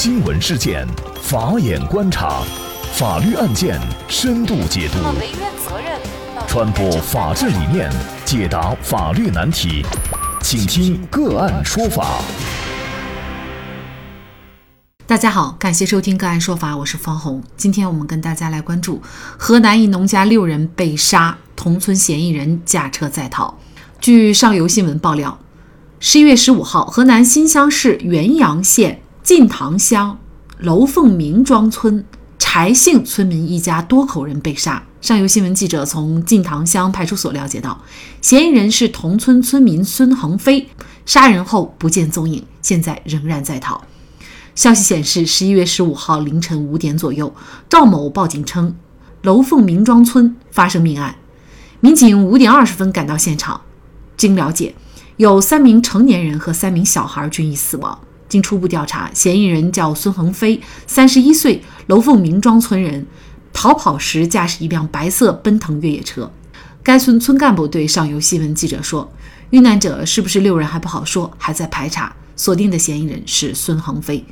新闻事件，法眼观察，法律案件深度解读，传播法治理念，解答法律难题，请听个案说法。大家好，感谢收听个案说法，我是方红。今天我们跟大家来关注河南一农家六人被杀，同村嫌疑人驾车在逃。据上游新闻爆料。十一月十五号，河南新乡市原阳县晋塘乡楼凤明庄村柴姓村民一家多口人被杀。上游新闻记者从晋塘乡派出所了解到，嫌疑人是同村村民孙恒飞，杀人后不见踪影，现在仍然在逃。消息显示，十一月十五号凌晨五点左右，赵某报警称楼凤明庄村发生命案，民警五点二十分赶到现场，经了解。有三名成年人和三名小孩均已死亡。经初步调查，嫌疑人叫孙恒飞，三十一岁，楼凤明庄村人。逃跑时驾驶一辆白色奔腾越野车。该村村干部对上游新闻记者说：“遇难者是不是六人还不好说，还在排查。锁定的嫌疑人是孙恒飞。”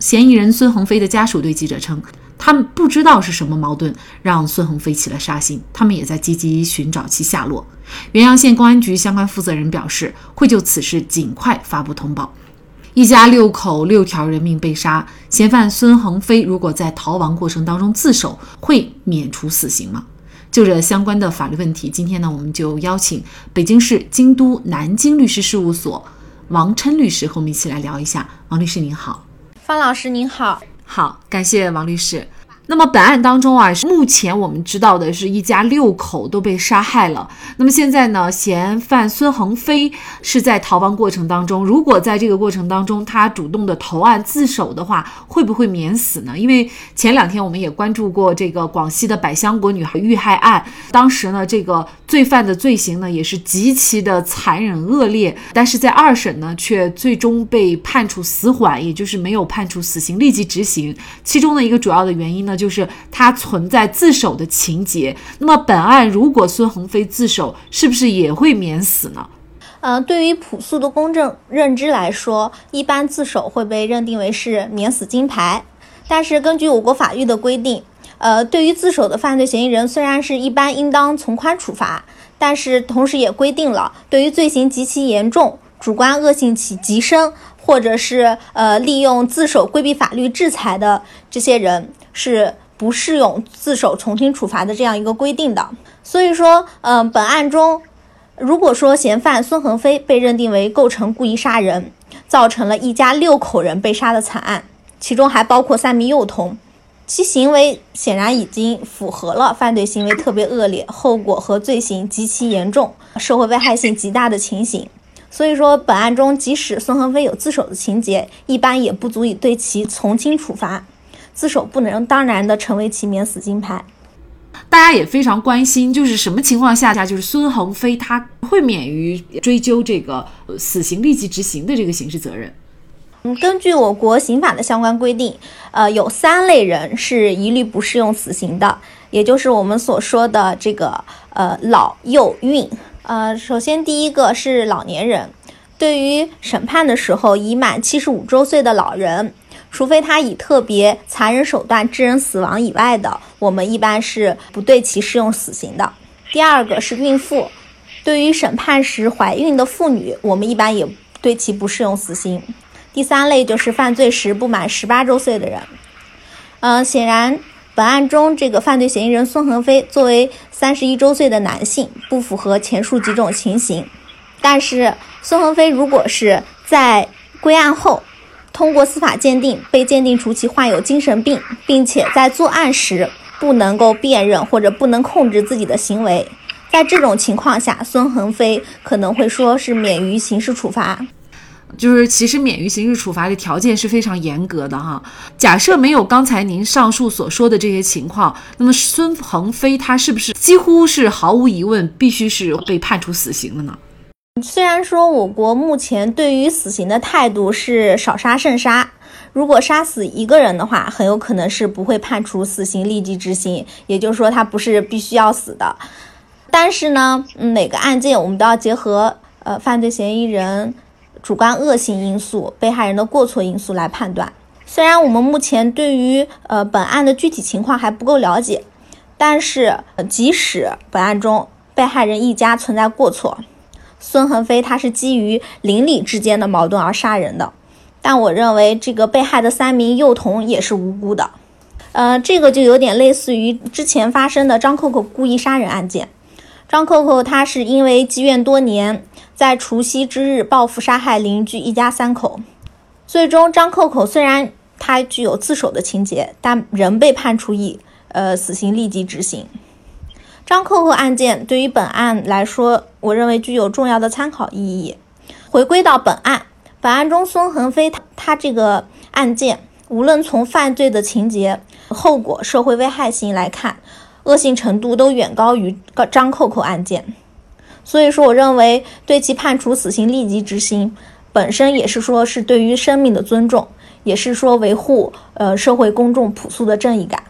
嫌疑人孙恒飞的家属对记者称。他们不知道是什么矛盾让孙恒飞起了杀心，他们也在积极寻找其下落。原阳县公安局相关负责人表示，会就此事尽快发布通报。一家六口六条人命被杀，嫌犯孙恒飞如果在逃亡过程当中自首，会免除死刑吗？就这相关的法律问题，今天呢，我们就邀请北京市京都南京律师事务所王琛律师和我们一起来聊一下。王律师您好，方老师您好。好，感谢王律师。那么本案当中啊，目前我们知道的是一家六口都被杀害了。那么现在呢，嫌犯孙恒飞是在逃亡过程当中，如果在这个过程当中他主动的投案自首的话，会不会免死呢？因为前两天我们也关注过这个广西的百香果女孩遇害案，当时呢，这个罪犯的罪行呢也是极其的残忍恶劣，但是在二审呢却最终被判处死缓，也就是没有判处死刑立即执行。其中的一个主要的原因呢。就是他存在自首的情节。那么本案如果孙恒飞自首，是不是也会免死呢？呃，对于朴素的公正认知来说，一般自首会被认定为是免死金牌。但是根据我国法律的规定，呃，对于自首的犯罪嫌疑人，虽然是一般应当从宽处罚，但是同时也规定了，对于罪行极其严重、主观恶性起极深，或者是呃利用自首规避法律制裁的这些人。是不适用自首从轻处罚的这样一个规定的，所以说，嗯，本案中，如果说嫌犯孙恒飞被认定为构成故意杀人，造成了一家六口人被杀的惨案，其中还包括三名幼童，其行为显然已经符合了犯罪行为特别恶劣、后果和罪行极其严重、社会危害性极大的情形，所以说，本案中即使孙恒飞有自首的情节，一般也不足以对其从轻处罚。自首不能当然的成为其免死金牌。大家也非常关心，就是什么情况下下，就是孙恒飞他会免于追究这个死刑立即执行的这个刑事责任。嗯，根据我国刑法的相关规定，呃，有三类人是一律不适用死刑的，也就是我们所说的这个呃老幼孕。呃，首先第一个是老年人，对于审判的时候已满七十五周岁的老人。除非他以特别残忍手段致人死亡以外的，我们一般是不对其适用死刑的。第二个是孕妇，对于审判时怀孕的妇女，我们一般也对其不适用死刑。第三类就是犯罪时不满十八周岁的人。嗯，显然本案中这个犯罪嫌疑人孙恒飞作为三十一周岁的男性，不符合前述几种情形。但是孙恒飞如果是在归案后，通过司法鉴定，被鉴定出其患有精神病，并且在作案时不能够辨认或者不能控制自己的行为。在这种情况下，孙恒飞可能会说是免于刑事处罚。就是其实免于刑事处罚的条件是非常严格的哈。假设没有刚才您上述所说的这些情况，那么孙鹏飞他是不是几乎是毫无疑问必须是被判处死刑的呢？虽然说我国目前对于死刑的态度是少杀慎杀，如果杀死一个人的话，很有可能是不会判处死刑立即执行，也就是说他不是必须要死的。但是呢，每个案件我们都要结合呃犯罪嫌疑人主观恶性因素、被害人的过错因素来判断。虽然我们目前对于呃本案的具体情况还不够了解，但是即使本案中被害人一家存在过错，孙恒飞他是基于邻里之间的矛盾而杀人的，但我认为这个被害的三名幼童也是无辜的。呃，这个就有点类似于之前发生的张扣扣故意杀人案件。张扣扣他是因为积怨多年，在除夕之日报复杀害邻居一家三口，最终张扣扣虽然他具有自首的情节，但仍被判处以呃死刑立即执行。张扣扣案件对于本案来说，我认为具有重要的参考意义。回归到本案，本案中孙恒飞他他这个案件。无论从犯罪的情节、后果、社会危害性来看，恶性程度都远高于张扣扣案件。所以说，我认为对其判处死刑立即执行，本身也是说是对于生命的尊重，也是说维护呃社会公众朴素的正义感。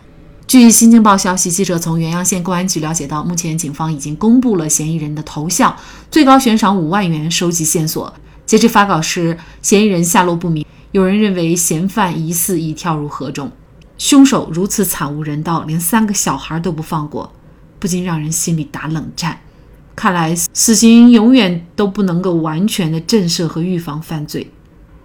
据新京报消息，记者从原阳县公安局了解到，目前警方已经公布了嫌疑人的头像，最高悬赏五万元收集线索。截至发稿时，嫌疑人下落不明。有人认为嫌犯疑似已跳入河中，凶手如此惨无人道，连三个小孩都不放过，不禁让人心里打冷战。看来死刑永远都不能够完全的震慑和预防犯罪，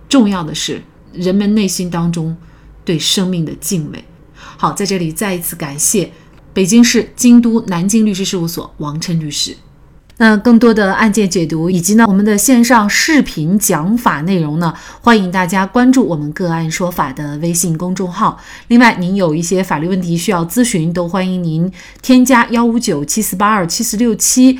重要的是人们内心当中对生命的敬畏。好，在这里再一次感谢北京市京都南京律师事务所王琛律师。那更多的案件解读以及呢我们的线上视频讲法内容呢，欢迎大家关注我们个案说法的微信公众号。另外，您有一些法律问题需要咨询，都欢迎您添加幺五九七四八二七四六七